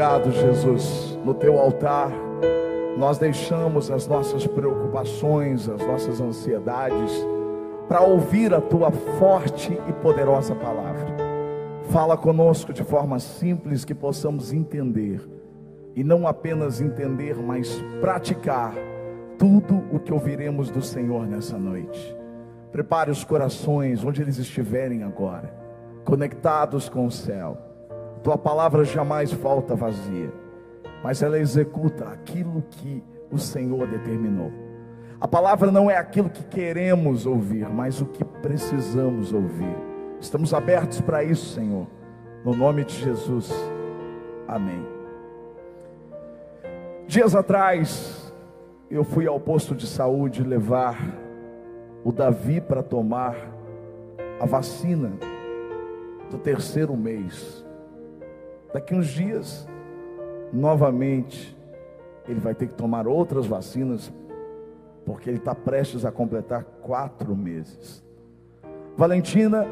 Obrigado, Jesus. No teu altar, nós deixamos as nossas preocupações, as nossas ansiedades, para ouvir a tua forte e poderosa palavra. Fala conosco de forma simples que possamos entender, e não apenas entender, mas praticar tudo o que ouviremos do Senhor nessa noite. Prepare os corações onde eles estiverem agora, conectados com o céu. Tua palavra jamais falta vazia, mas ela executa aquilo que o Senhor determinou. A palavra não é aquilo que queremos ouvir, mas o que precisamos ouvir. Estamos abertos para isso, Senhor. No nome de Jesus. Amém. Dias atrás, eu fui ao posto de saúde levar o Davi para tomar a vacina do terceiro mês. Daqui uns dias, novamente, ele vai ter que tomar outras vacinas, porque ele está prestes a completar quatro meses. Valentina,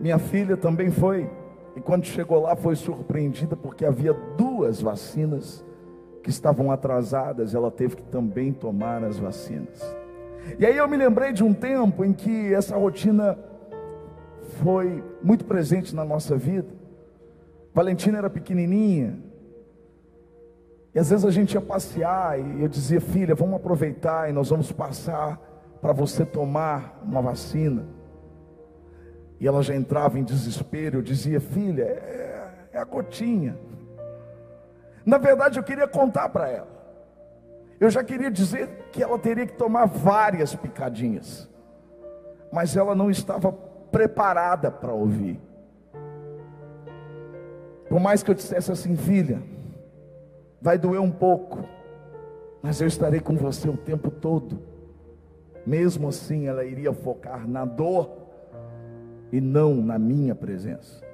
minha filha, também foi, e quando chegou lá, foi surpreendida, porque havia duas vacinas que estavam atrasadas, ela teve que também tomar as vacinas. E aí eu me lembrei de um tempo em que essa rotina foi muito presente na nossa vida. Valentina era pequenininha. E às vezes a gente ia passear e eu dizia, filha, vamos aproveitar e nós vamos passar para você tomar uma vacina. E ela já entrava em desespero. Eu dizia, filha, é, é a gotinha. Na verdade, eu queria contar para ela. Eu já queria dizer que ela teria que tomar várias picadinhas, mas ela não estava preparada para ouvir. Por mais que eu dissesse assim, filha, vai doer um pouco, mas eu estarei com você o tempo todo. Mesmo assim, ela iria focar na dor e não na minha presença.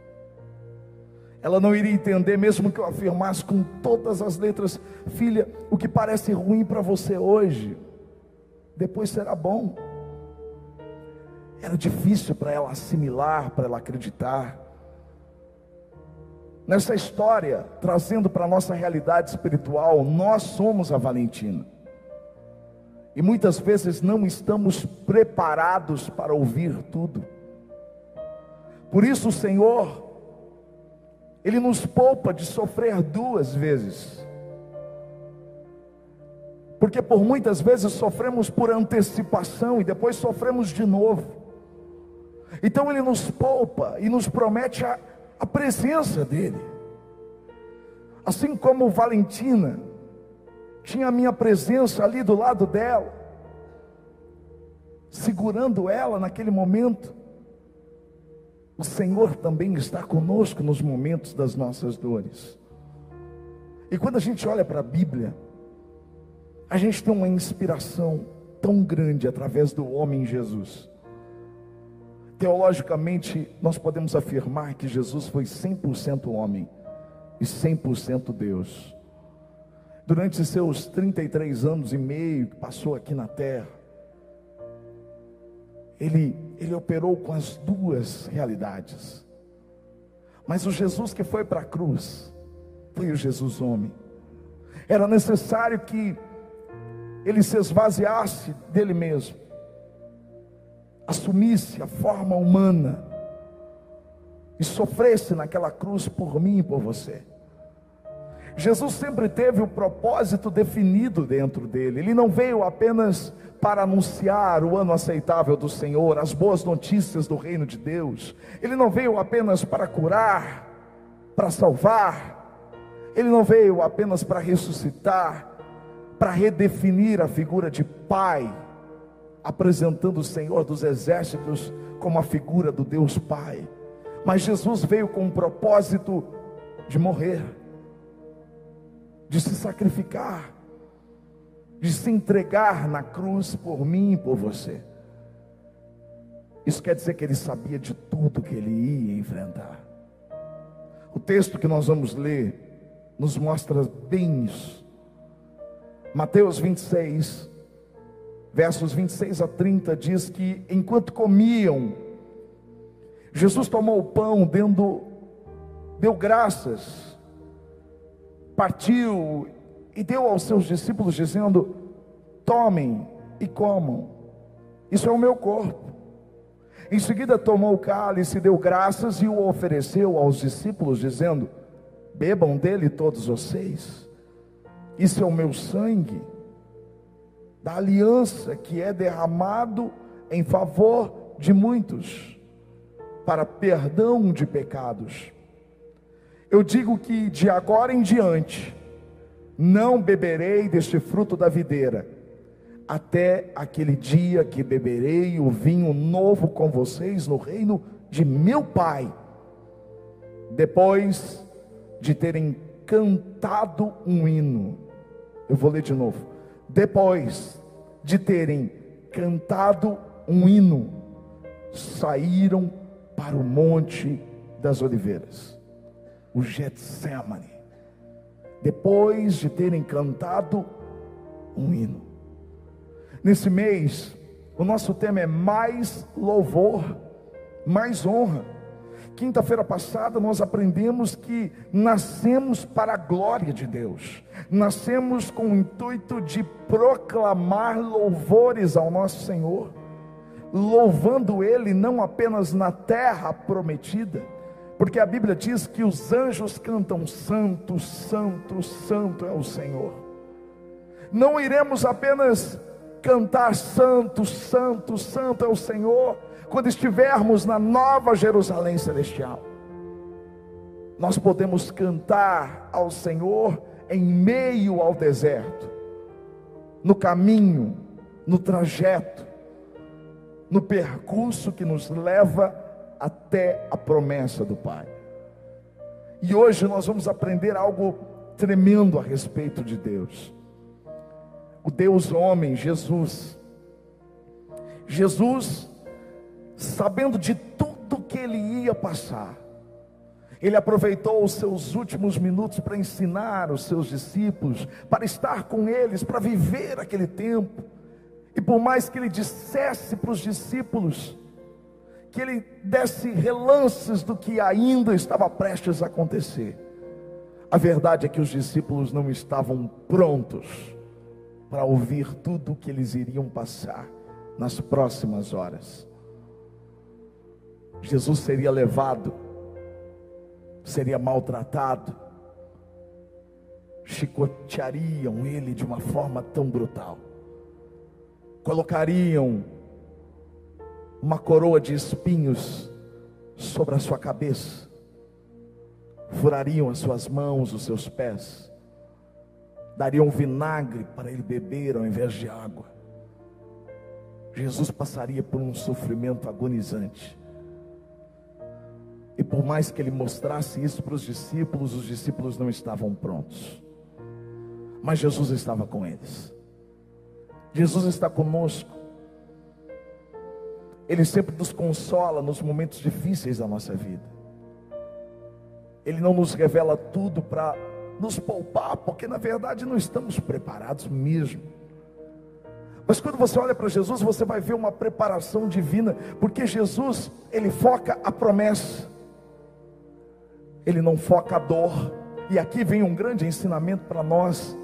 Ela não iria entender, mesmo que eu afirmasse com todas as letras, filha, o que parece ruim para você hoje, depois será bom. Era difícil para ela assimilar, para ela acreditar. Nessa história, trazendo para a nossa realidade espiritual, nós somos a Valentina. E muitas vezes não estamos preparados para ouvir tudo. Por isso o Senhor ele nos poupa de sofrer duas vezes. Porque por muitas vezes sofremos por antecipação e depois sofremos de novo. Então ele nos poupa e nos promete a, a presença dele. Assim como Valentina tinha a minha presença ali do lado dela, segurando ela naquele momento. O Senhor também está conosco nos momentos das nossas dores. E quando a gente olha para a Bíblia, a gente tem uma inspiração tão grande através do homem Jesus. Teologicamente, nós podemos afirmar que Jesus foi 100% homem e 100% Deus. Durante seus 33 anos e meio que passou aqui na terra, ele, ele operou com as duas realidades. Mas o Jesus que foi para a cruz, foi o Jesus homem. Era necessário que ele se esvaziasse dele mesmo, assumisse a forma humana e sofresse naquela cruz por mim e por você. Jesus sempre teve o propósito definido dentro dele. Ele não veio apenas para anunciar o ano aceitável do Senhor, as boas notícias do reino de Deus. Ele não veio apenas para curar, para salvar. Ele não veio apenas para ressuscitar, para redefinir a figura de Pai, apresentando o Senhor dos exércitos como a figura do Deus Pai. Mas Jesus veio com o propósito de morrer de se sacrificar, de se entregar na cruz por mim e por você. Isso quer dizer que ele sabia de tudo que ele ia enfrentar. O texto que nós vamos ler nos mostra bem isso. Mateus 26, versos 26 a 30 diz que enquanto comiam, Jesus tomou o pão, dando, deu graças partiu e deu aos seus discípulos, dizendo: Tomem e comam, isso é o meu corpo. Em seguida tomou o cálice, deu graças e o ofereceu aos discípulos, dizendo: Bebam dele todos vocês, isso é o meu sangue, da aliança que é derramado em favor de muitos, para perdão de pecados. Eu digo que de agora em diante, não beberei deste fruto da videira, até aquele dia que beberei o vinho novo com vocês no reino de meu Pai. Depois de terem cantado um hino, eu vou ler de novo. Depois de terem cantado um hino, saíram para o Monte das Oliveiras, o Getsemane, depois de terem cantado um hino. Nesse mês, o nosso tema é mais louvor, mais honra. Quinta-feira passada nós aprendemos que nascemos para a glória de Deus, nascemos com o intuito de proclamar louvores ao nosso Senhor, louvando Ele não apenas na terra prometida, porque a Bíblia diz que os anjos cantam: Santo, Santo, Santo é o Senhor. Não iremos apenas cantar Santo, Santo, Santo é o Senhor, quando estivermos na nova Jerusalém celestial. Nós podemos cantar ao Senhor em meio ao deserto, no caminho, no trajeto, no percurso que nos leva até a promessa do Pai. E hoje nós vamos aprender algo tremendo a respeito de Deus o Deus homem, Jesus. Jesus, sabendo de tudo que ele ia passar, ele aproveitou os seus últimos minutos para ensinar os seus discípulos, para estar com eles, para viver aquele tempo. E por mais que ele dissesse para os discípulos, que ele desse relances do que ainda estava prestes a acontecer, a verdade é que os discípulos não estavam prontos para ouvir tudo o que eles iriam passar nas próximas horas. Jesus seria levado, seria maltratado, chicoteariam ele de uma forma tão brutal, colocariam uma coroa de espinhos sobre a sua cabeça, furariam as suas mãos, os seus pés, dariam vinagre para ele beber ao invés de água. Jesus passaria por um sofrimento agonizante. Por mais que ele mostrasse isso para os discípulos, os discípulos não estavam prontos. Mas Jesus estava com eles. Jesus está conosco. Ele sempre nos consola nos momentos difíceis da nossa vida. Ele não nos revela tudo para nos poupar, porque na verdade não estamos preparados mesmo. Mas quando você olha para Jesus, você vai ver uma preparação divina, porque Jesus, ele foca a promessa, ele não foca a dor, e aqui vem um grande ensinamento para nós.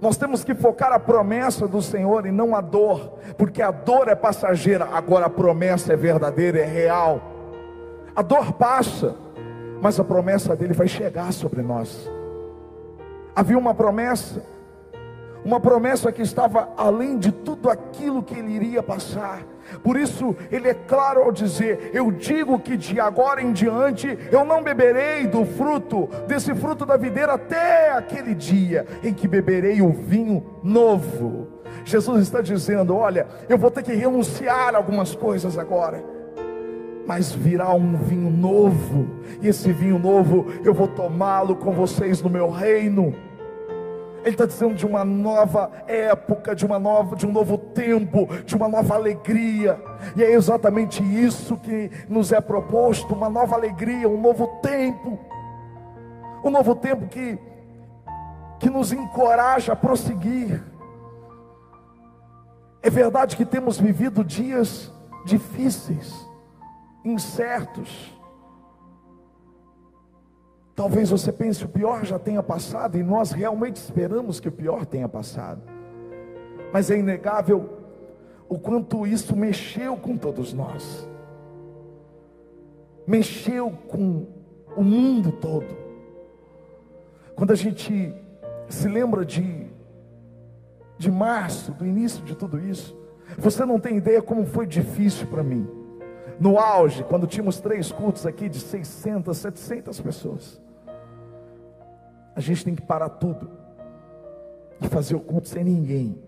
Nós temos que focar a promessa do Senhor e não a dor, porque a dor é passageira, agora a promessa é verdadeira, é real. A dor passa, mas a promessa dele vai chegar sobre nós. Havia uma promessa, uma promessa que estava além de tudo aquilo que ele iria passar. Por isso, ele é claro ao dizer: Eu digo que de agora em diante eu não beberei do fruto, desse fruto da videira, até aquele dia em que beberei o vinho novo. Jesus está dizendo: Olha, eu vou ter que renunciar algumas coisas agora mas virá um vinho novo, e esse vinho novo eu vou tomá-lo com vocês no meu reino. Ele está dizendo de uma nova época, de uma nova, de um novo tempo, de uma nova alegria. E é exatamente isso que nos é proposto, uma nova alegria, um novo tempo. Um novo tempo que que nos encoraja a prosseguir. É verdade que temos vivido dias difíceis incertos. Talvez você pense o pior já tenha passado e nós realmente esperamos que o pior tenha passado. Mas é inegável o quanto isso mexeu com todos nós. Mexeu com o mundo todo. Quando a gente se lembra de de março, do início de tudo isso, você não tem ideia como foi difícil para mim. No auge, quando tínhamos três cultos aqui de 600, 700 pessoas. A gente tem que parar tudo e fazer o culto sem ninguém.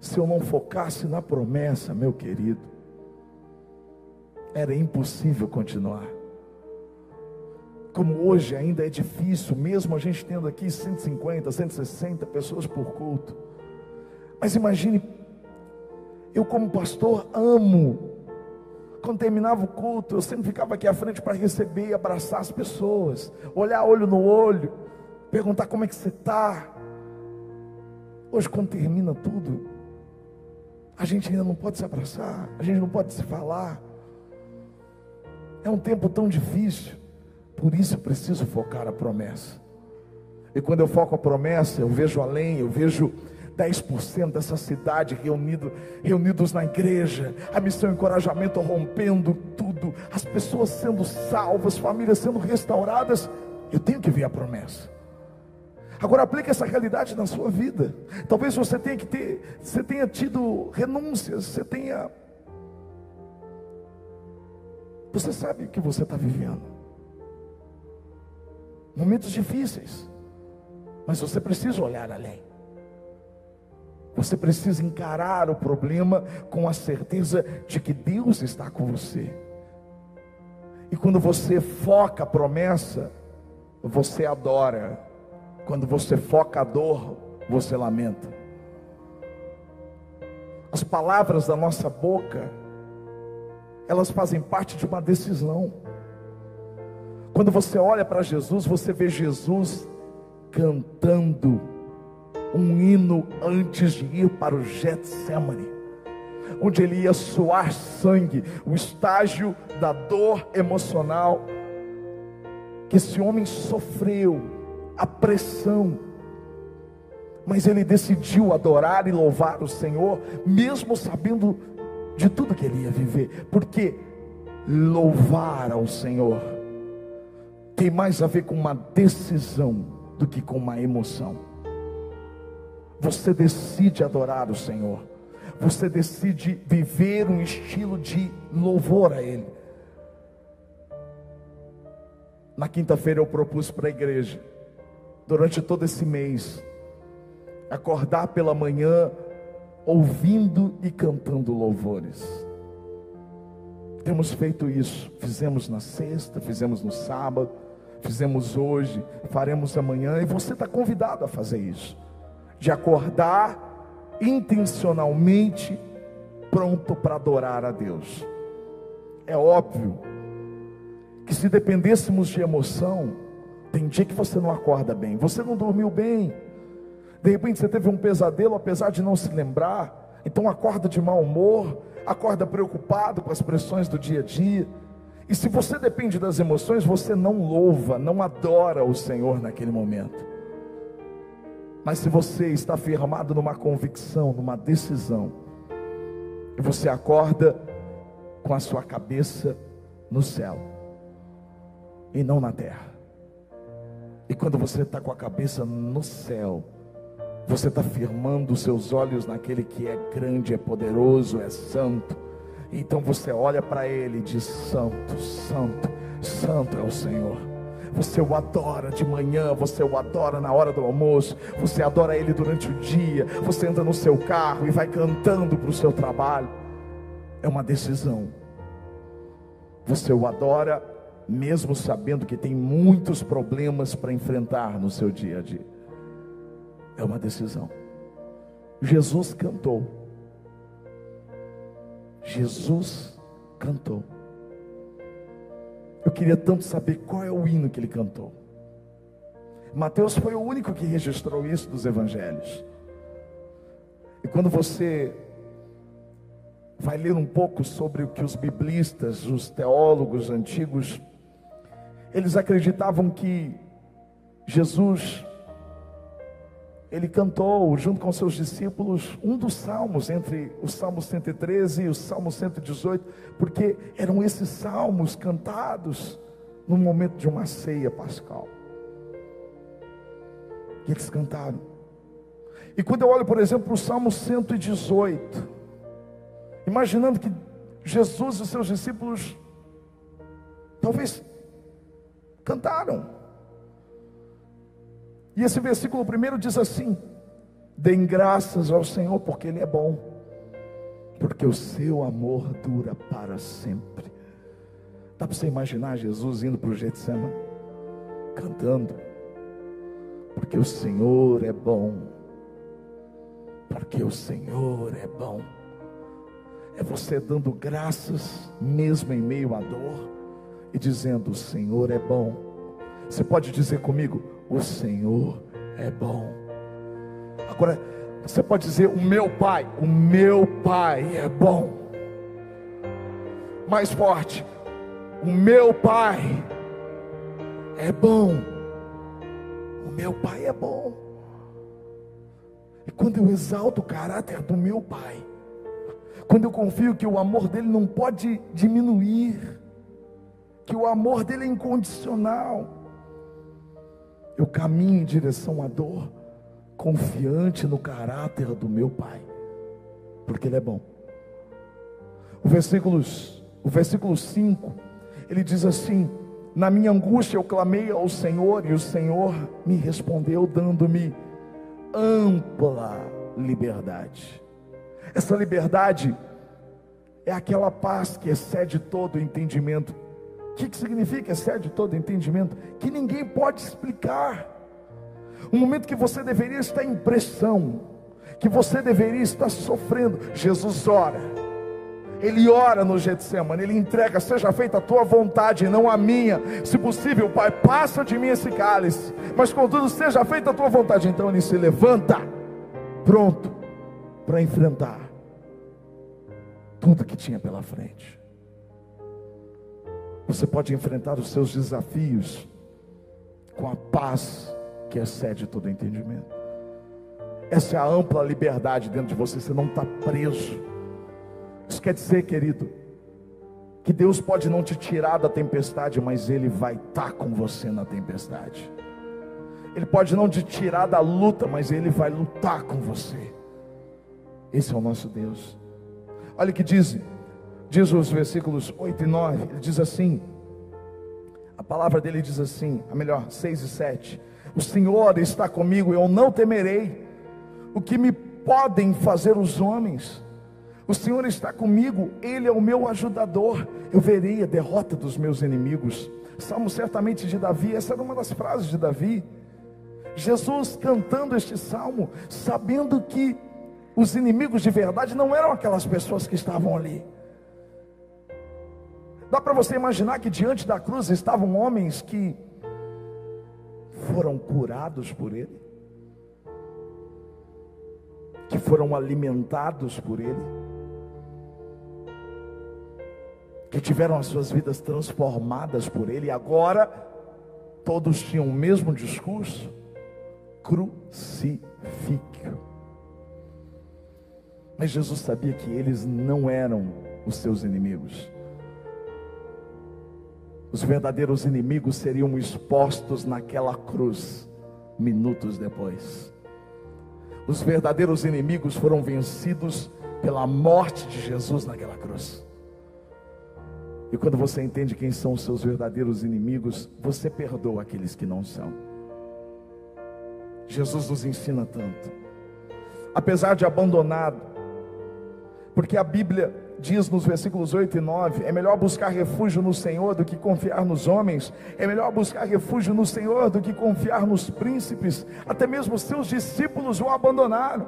Se eu não focasse na promessa, meu querido, era impossível continuar. Como hoje ainda é difícil, mesmo a gente tendo aqui 150, 160 pessoas por culto. Mas imagine, eu como pastor amo. Quando terminava o culto, eu sempre ficava aqui à frente para receber e abraçar as pessoas, olhar olho no olho, perguntar como é que você está. Hoje, quando termina tudo, a gente ainda não pode se abraçar, a gente não pode se falar. É um tempo tão difícil, por isso eu preciso focar a promessa. E quando eu foco a promessa, eu vejo além, eu vejo 10% dessa cidade reunido, reunidos na igreja, a missão encorajamento rompendo tudo, as pessoas sendo salvas, famílias sendo restauradas. Eu tenho que ver a promessa. Agora aplique essa realidade na sua vida. Talvez você tenha que ter, você tenha tido renúncias, você tenha. Você sabe o que você está vivendo. Momentos difíceis. Mas você precisa olhar além. Você precisa encarar o problema com a certeza de que Deus está com você. E quando você foca a promessa, você adora. Quando você foca a dor, você lamenta. As palavras da nossa boca, elas fazem parte de uma decisão. Quando você olha para Jesus, você vê Jesus cantando um hino antes de ir para o Getsemane, onde ele ia suar sangue, o estágio da dor emocional que esse homem sofreu a pressão. Mas ele decidiu adorar e louvar o Senhor, mesmo sabendo de tudo que ele ia viver, porque louvar ao Senhor tem mais a ver com uma decisão do que com uma emoção. Você decide adorar o Senhor, você decide viver um estilo de louvor a Ele. Na quinta-feira eu propus para a igreja durante todo esse mês, acordar pela manhã ouvindo e cantando louvores. Temos feito isso, fizemos na sexta, fizemos no sábado, fizemos hoje, faremos amanhã, e você está convidado a fazer isso, de acordar intencionalmente pronto para adorar a Deus. É óbvio que se dependêssemos de emoção, tem dia que você não acorda bem, você não dormiu bem. De repente você teve um pesadelo, apesar de não se lembrar. Então acorda de mau humor, acorda preocupado com as pressões do dia a dia. E se você depende das emoções, você não louva, não adora o Senhor naquele momento. Mas se você está firmado numa convicção, numa decisão, e você acorda com a sua cabeça no céu e não na terra. E quando você está com a cabeça no céu, você está firmando os seus olhos naquele que é grande, é poderoso, é santo. Então você olha para ele e diz: Santo, Santo, Santo é o Senhor. Você o adora de manhã, você o adora na hora do almoço, você adora ele durante o dia, você anda no seu carro e vai cantando para o seu trabalho. É uma decisão. Você o adora mesmo sabendo que tem muitos problemas para enfrentar no seu dia a dia. É uma decisão. Jesus cantou. Jesus cantou. Eu queria tanto saber qual é o hino que ele cantou. Mateus foi o único que registrou isso dos evangelhos. E quando você vai ler um pouco sobre o que os biblistas, os teólogos antigos Eles acreditavam que Jesus ele cantou junto com seus discípulos um dos salmos entre os salmos 113 e o salmo 118, porque eram esses salmos cantados no momento de uma ceia pascal. E eles cantaram. E quando eu olho, por exemplo, para o salmo 118, imaginando que Jesus e seus discípulos talvez cantaram. E esse versículo primeiro diz assim: Deem graças ao Senhor, porque Ele é bom, porque o seu amor dura para sempre. Dá para você imaginar Jesus indo para o Getsemane, cantando, porque o Senhor é bom, porque o Senhor é bom. É você dando graças, mesmo em meio à dor, e dizendo: O Senhor é bom. Você pode dizer comigo: o Senhor é bom. Agora, você pode dizer: O meu Pai, o meu Pai é bom. Mais forte: O meu Pai é bom. O meu Pai é bom. E quando eu exalto o caráter do meu Pai, quando eu confio que o amor dele não pode diminuir, que o amor dele é incondicional, eu caminho em direção à dor, confiante no caráter do meu Pai, porque Ele é bom. O versículo, o versículo 5, ele diz assim: Na minha angústia eu clamei ao Senhor, e o Senhor me respondeu, dando-me ampla liberdade. Essa liberdade é aquela paz que excede todo o entendimento o que, que significa excede todo entendimento? Que ninguém pode explicar. Um momento que você deveria estar em pressão, que você deveria estar sofrendo. Jesus ora. Ele ora no Getsemane, ele entrega, seja feita a tua vontade, não a minha. Se possível, Pai, passa de mim esse cálice, mas contudo, seja feita a tua vontade. Então ele se levanta, pronto para enfrentar tudo que tinha pela frente. Você pode enfrentar os seus desafios com a paz que excede todo entendimento. Essa é a ampla liberdade dentro de você, você não está preso. Isso quer dizer, querido, que Deus pode não te tirar da tempestade, mas Ele vai estar tá com você na tempestade. Ele pode não te tirar da luta, mas Ele vai lutar com você. Esse é o nosso Deus. Olha o que diz diz os versículos 8 e 9, ele diz assim: a palavra dele diz assim, a melhor, 6 e 7: O Senhor está comigo, eu não temerei. O que me podem fazer os homens? O Senhor está comigo, Ele é o meu ajudador. Eu verei a derrota dos meus inimigos. Salmo certamente de Davi, essa era uma das frases de Davi. Jesus cantando este salmo, sabendo que os inimigos de verdade não eram aquelas pessoas que estavam ali. Dá para você imaginar que diante da cruz estavam homens que foram curados por Ele, que foram alimentados por Ele, que tiveram as suas vidas transformadas por Ele, e agora todos tinham o mesmo discurso: crucifique. Mas Jesus sabia que eles não eram os seus inimigos. Os verdadeiros inimigos seriam expostos naquela cruz minutos depois. Os verdadeiros inimigos foram vencidos pela morte de Jesus naquela cruz. E quando você entende quem são os seus verdadeiros inimigos, você perdoa aqueles que não são. Jesus nos ensina tanto. Apesar de abandonado, porque a Bíblia diz nos versículos 8 e 9: é melhor buscar refúgio no Senhor do que confiar nos homens, é melhor buscar refúgio no Senhor do que confiar nos príncipes, até mesmo seus discípulos o abandonaram.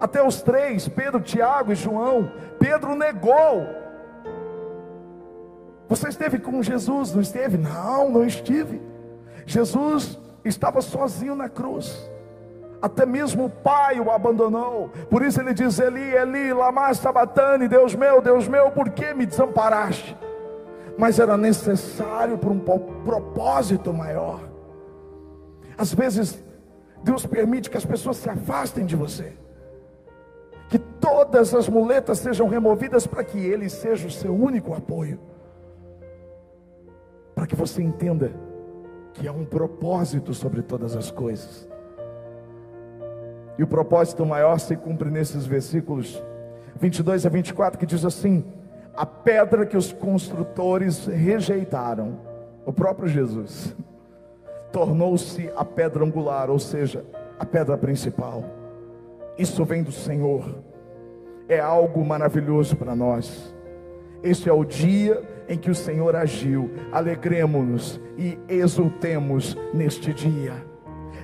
Até os três, Pedro, Tiago e João, Pedro negou. Você esteve com Jesus, não esteve? Não, não estive. Jesus estava sozinho na cruz. Até mesmo o pai o abandonou. Por isso ele diz: Eli, Eli, lama sabatani, Deus meu, Deus meu, por que me desamparaste? mas era necessário para um propósito maior. Às vezes, Deus permite que as pessoas se afastem de você, que todas as muletas sejam removidas para que Ele seja o seu único apoio, para que você entenda que há um propósito sobre todas as coisas. E o propósito maior se cumpre nesses versículos 22 a 24, que diz assim: a pedra que os construtores rejeitaram, o próprio Jesus, tornou-se a pedra angular, ou seja, a pedra principal. Isso vem do Senhor, é algo maravilhoso para nós. Este é o dia em que o Senhor agiu. Alegremos-nos e exultemos neste dia.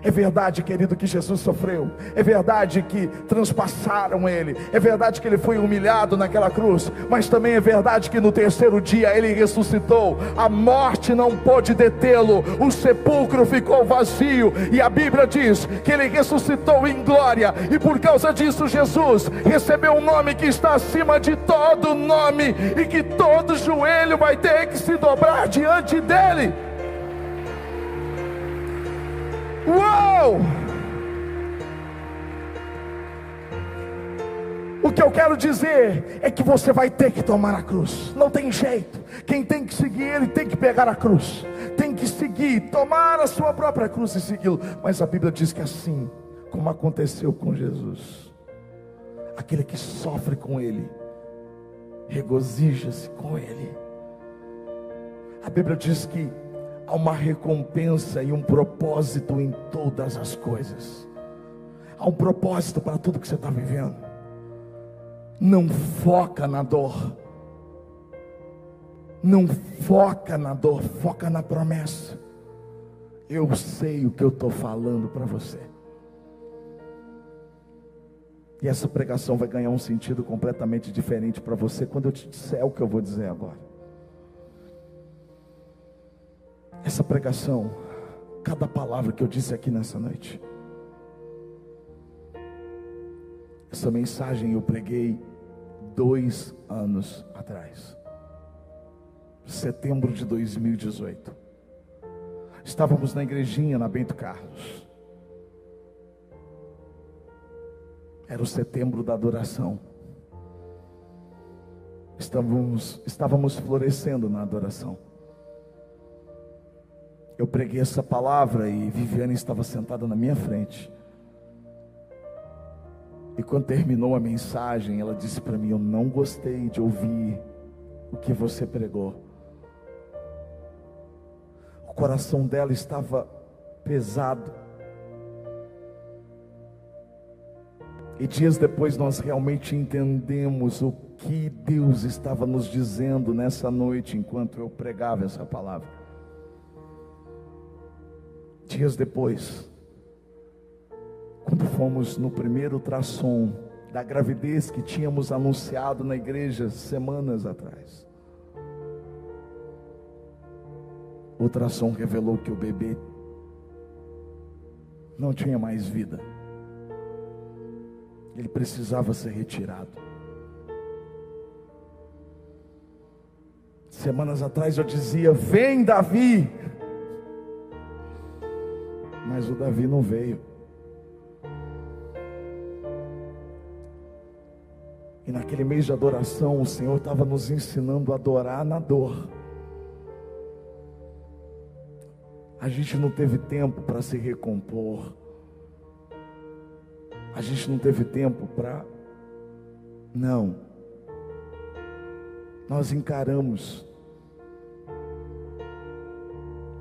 É verdade, querido, que Jesus sofreu. É verdade que transpassaram ele. É verdade que ele foi humilhado naquela cruz. Mas também é verdade que no terceiro dia ele ressuscitou. A morte não pôde detê-lo. O sepulcro ficou vazio. E a Bíblia diz que ele ressuscitou em glória. E por causa disso, Jesus recebeu um nome que está acima de todo nome. E que todo joelho vai ter que se dobrar diante dele. Uou! O que eu quero dizer é que você vai ter que tomar a cruz. Não tem jeito. Quem tem que seguir ele tem que pegar a cruz. Tem que seguir, tomar a sua própria cruz e segui-lo. Mas a Bíblia diz que assim, como aconteceu com Jesus, aquele que sofre com ele, regozija-se com ele. A Bíblia diz que há uma recompensa e um propósito em todas as coisas. Há um propósito para tudo que você está vivendo. Não foca na dor. Não foca na dor, foca na promessa. Eu sei o que eu estou falando para você. E essa pregação vai ganhar um sentido completamente diferente para você quando eu te disser o que eu vou dizer agora. Essa pregação, cada palavra que eu disse aqui nessa noite. Essa mensagem eu preguei dois anos atrás, setembro de 2018. Estávamos na igrejinha na Bento Carlos. Era o setembro da adoração. Estávamos, estávamos florescendo na adoração. Eu preguei essa palavra e Viviane estava sentada na minha frente. E quando terminou a mensagem, ela disse para mim: Eu não gostei de ouvir o que você pregou. O coração dela estava pesado. E dias depois nós realmente entendemos o que Deus estava nos dizendo nessa noite enquanto eu pregava essa palavra. Dias depois, quando fomos no primeiro ultrassom da gravidez que tínhamos anunciado na igreja semanas atrás, o ultrassom revelou que o bebê não tinha mais vida. Ele precisava ser retirado. Semanas atrás eu dizia: Vem, Davi mas o Davi não veio. E naquele mês de adoração, o Senhor estava nos ensinando a adorar na dor. A gente não teve tempo para se recompor. A gente não teve tempo para. Não. Nós encaramos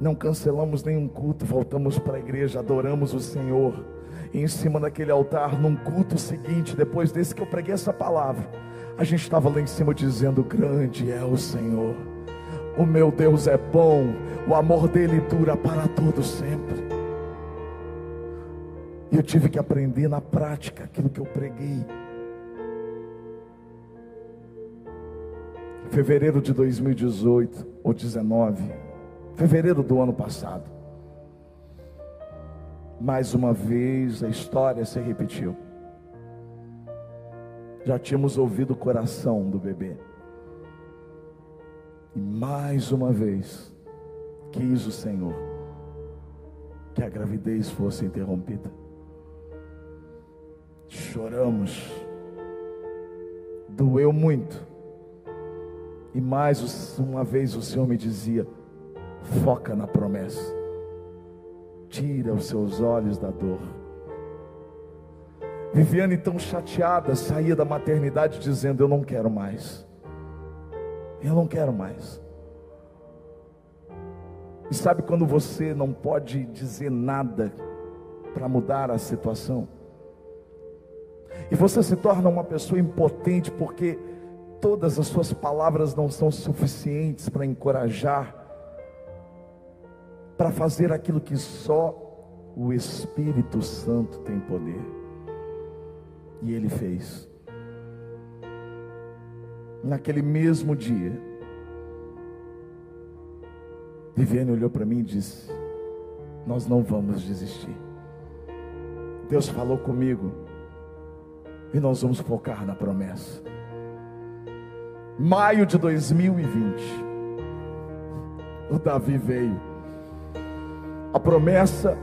não cancelamos nenhum culto, voltamos para a igreja, adoramos o Senhor. E em cima daquele altar, num culto seguinte, depois desse que eu preguei essa palavra, a gente estava lá em cima dizendo: Grande é o Senhor, o meu Deus é bom, o amor dele dura para todo sempre. E eu tive que aprender na prática aquilo que eu preguei. Fevereiro de 2018 ou 19, fevereiro do ano passado. Mais uma vez a história se repetiu. Já tínhamos ouvido o coração do bebê. E mais uma vez, quis o Senhor que a gravidez fosse interrompida. Choramos, doeu muito. E mais uma vez o Senhor me dizia: foca na promessa, tira os seus olhos da dor. Viviane, tão chateada, saía da maternidade dizendo: Eu não quero mais. Eu não quero mais. E sabe quando você não pode dizer nada para mudar a situação? E você se torna uma pessoa impotente porque todas as suas palavras não são suficientes para encorajar, para fazer aquilo que só o Espírito Santo tem poder. E ele fez. Naquele mesmo dia, Viviane olhou para mim e disse: Nós não vamos desistir. Deus falou comigo e nós vamos focar na promessa. Maio de 2020, o Davi veio, a promessa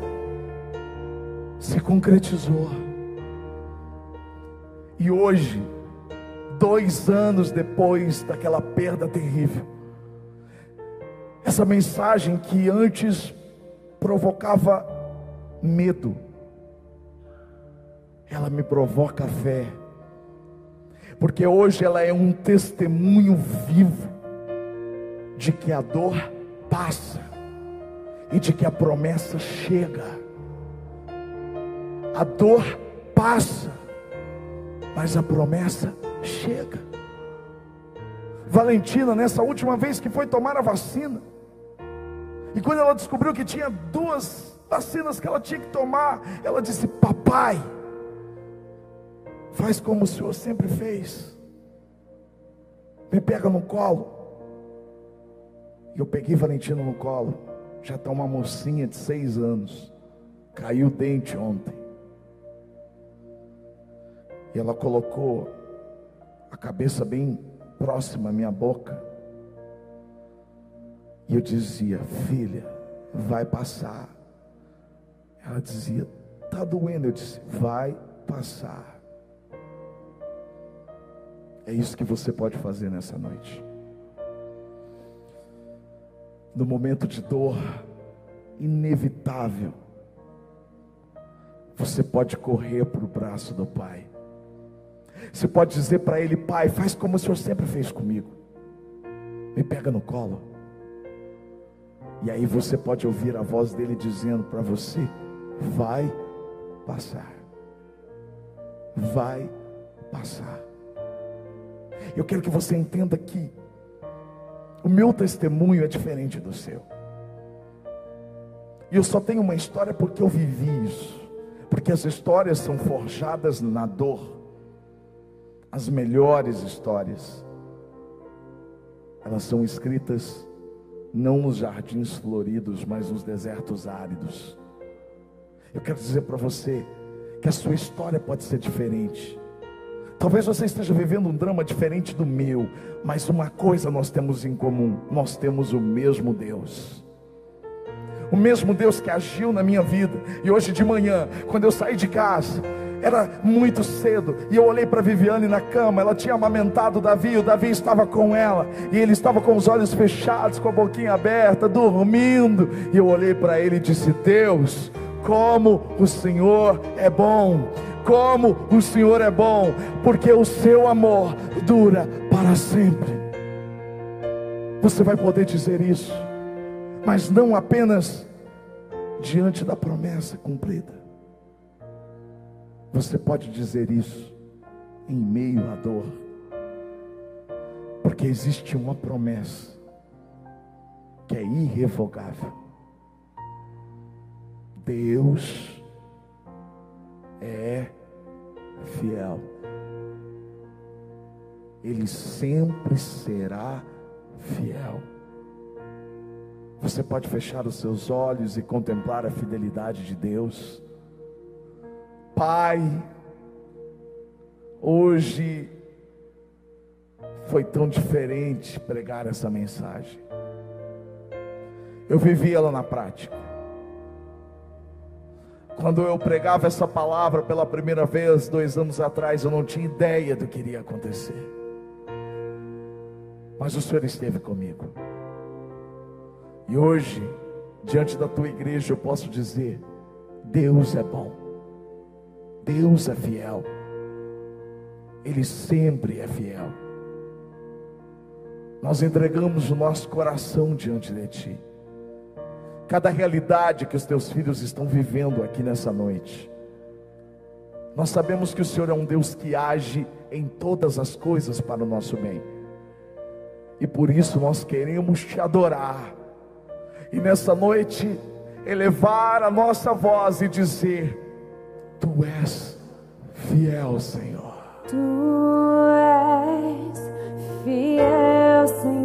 se concretizou, e hoje, dois anos depois daquela perda terrível, essa mensagem que antes provocava medo, ela me provoca fé, porque hoje ela é um testemunho vivo de que a dor passa e de que a promessa chega. A dor passa, mas a promessa chega. Valentina, nessa última vez que foi tomar a vacina, e quando ela descobriu que tinha duas vacinas que ela tinha que tomar, ela disse: Papai, Faz como o Senhor sempre fez. Me pega no colo. E eu peguei Valentino no colo. Já está uma mocinha de seis anos. Caiu o dente ontem. E ela colocou a cabeça bem próxima à minha boca. E eu dizia, filha, vai passar. Ela dizia, está doendo. Eu disse, vai passar. É isso que você pode fazer nessa noite. No momento de dor inevitável, você pode correr para o braço do Pai. Você pode dizer para Ele: Pai, faz como o Senhor sempre fez comigo. Me pega no colo. E aí você pode ouvir a voz dele dizendo para você: Vai passar. Vai passar. Eu quero que você entenda que o meu testemunho é diferente do seu. E eu só tenho uma história porque eu vivi isso. Porque as histórias são forjadas na dor. As melhores histórias. Elas são escritas não nos jardins floridos, mas nos desertos áridos. Eu quero dizer para você que a sua história pode ser diferente. Talvez você esteja vivendo um drama diferente do meu, mas uma coisa nós temos em comum: nós temos o mesmo Deus. O mesmo Deus que agiu na minha vida. E hoje de manhã, quando eu saí de casa, era muito cedo, e eu olhei para Viviane na cama, ela tinha amamentado Davi, o Davi estava com ela, e ele estava com os olhos fechados, com a boquinha aberta, dormindo, e eu olhei para ele e disse: Deus, como o Senhor é bom, como o Senhor é bom, porque o seu amor dura para sempre. Você vai poder dizer isso, mas não apenas diante da promessa cumprida. Você pode dizer isso em meio à dor, porque existe uma promessa que é irrevogável. Deus é fiel. Ele sempre será fiel. Você pode fechar os seus olhos e contemplar a fidelidade de Deus. Pai, hoje foi tão diferente pregar essa mensagem. Eu vivi ela na prática. Quando eu pregava essa palavra pela primeira vez, dois anos atrás, eu não tinha ideia do que iria acontecer. Mas o Senhor esteve comigo. E hoje, diante da tua igreja, eu posso dizer: Deus é bom, Deus é fiel, Ele sempre é fiel. Nós entregamos o nosso coração diante de Ti. Cada realidade que os teus filhos estão vivendo aqui nessa noite. Nós sabemos que o Senhor é um Deus que age em todas as coisas para o nosso bem. E por isso nós queremos te adorar. E nessa noite elevar a nossa voz e dizer: Tu és fiel, Senhor. Tu és fiel, Senhor,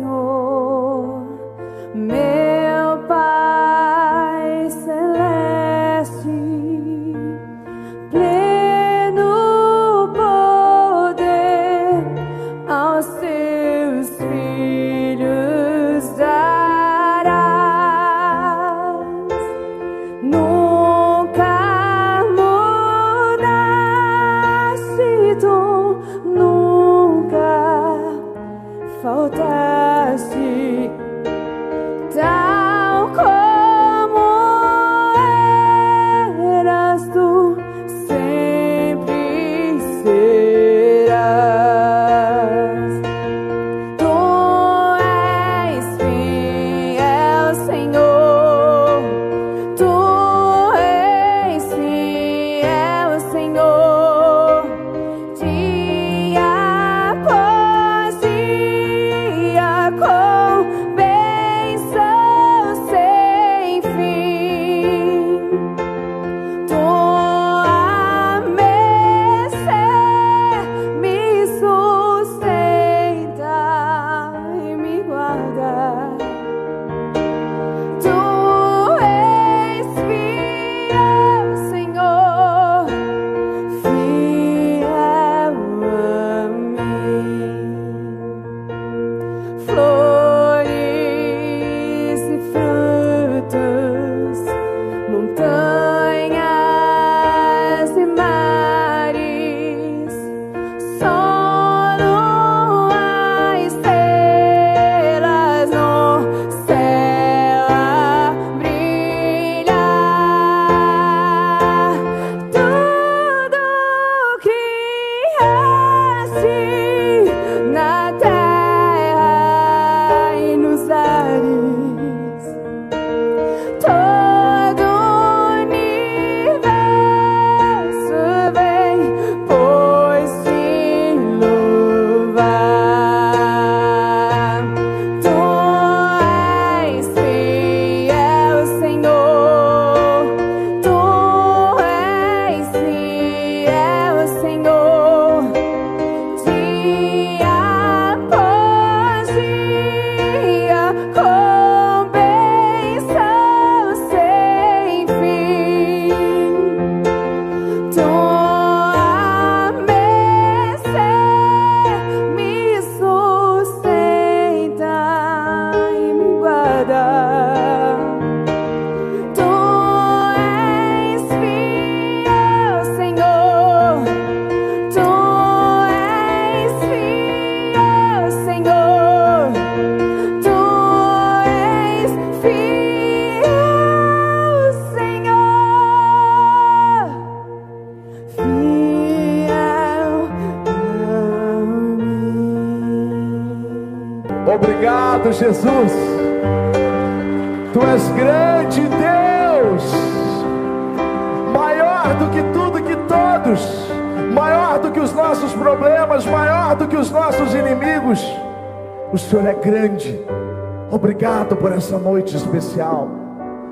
Obrigado por essa noite especial.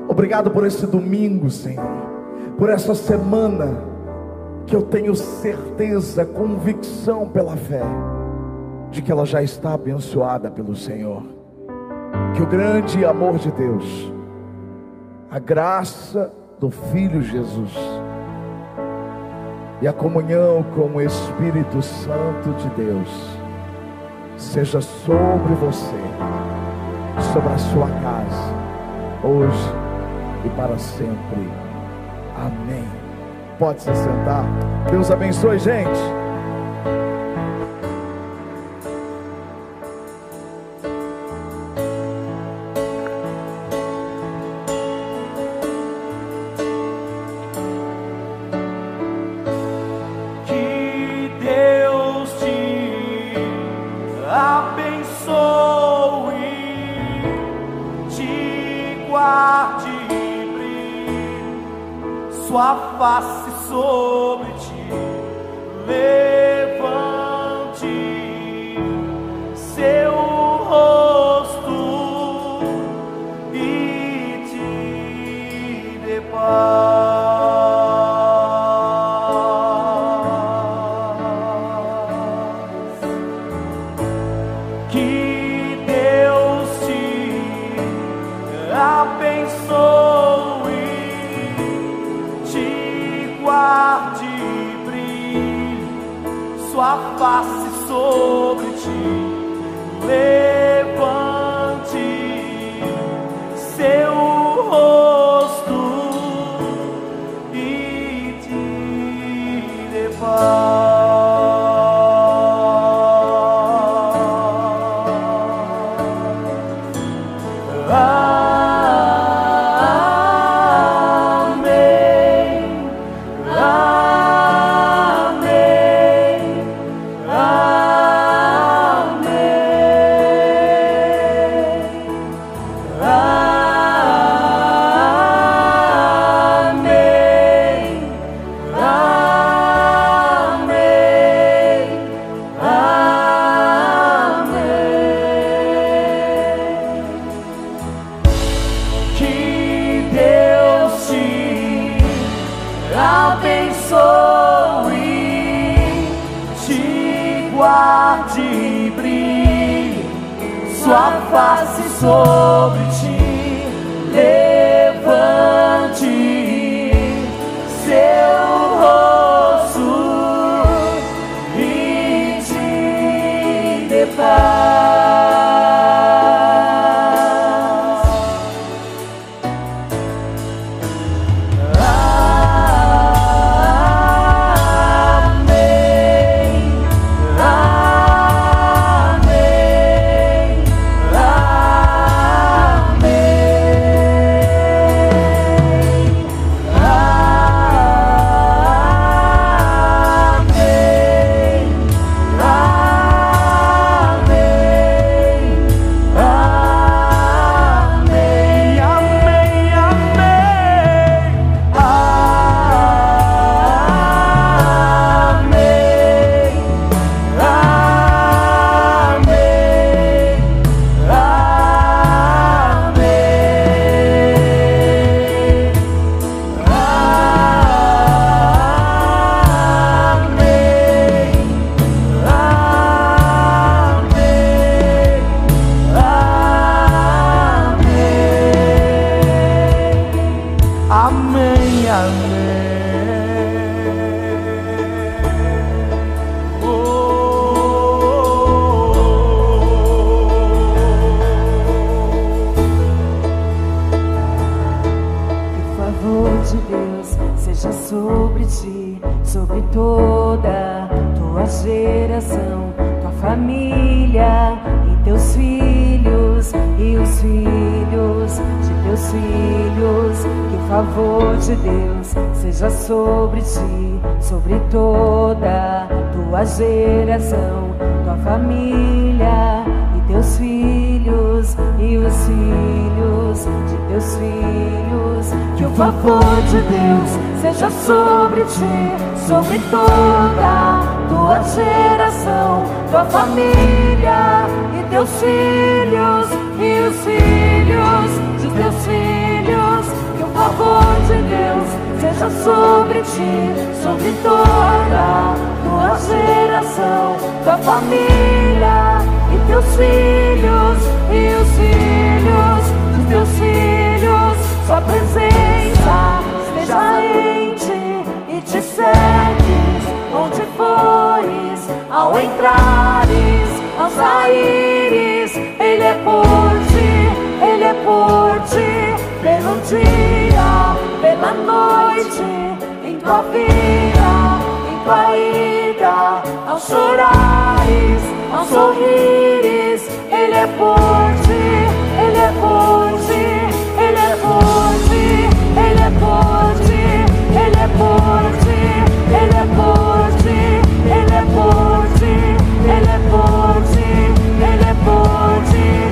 Obrigado por esse domingo, Senhor. Por essa semana que eu tenho certeza, convicção pela fé de que ela já está abençoada pelo Senhor. Que o grande amor de Deus, a graça do Filho Jesus e a comunhão com o Espírito Santo de Deus seja sobre você, sobre a sua casa, hoje e para sempre. Amém. Pode se sentar. Deus abençoe, gente. Abençoe e te guarde brilho, sua face sobre ti. Tua família e teus filhos e os filhos de teus filhos. Que o favor de Deus seja sobre ti, sobre toda tua geração, tua família e teus filhos e os filhos de teus filhos. Que o favor de Deus seja sobre ti, sobre toda tua geração, tua família e teus filhos e os filhos de teus filhos. Que o favor de Deus seja sobre ti, sobre toda tua geração, tua família e teus filhos e os filhos de teus filhos. Sua presença esteja em ti e te segues onde ao entrares, ao saíres, Ele é por ti, Ele é por ti, pelo dia, pela noite, em tua vida, em tua ida, ao chorares, ao sorrires, Ele é por ti, Ele é por ti. Chỉ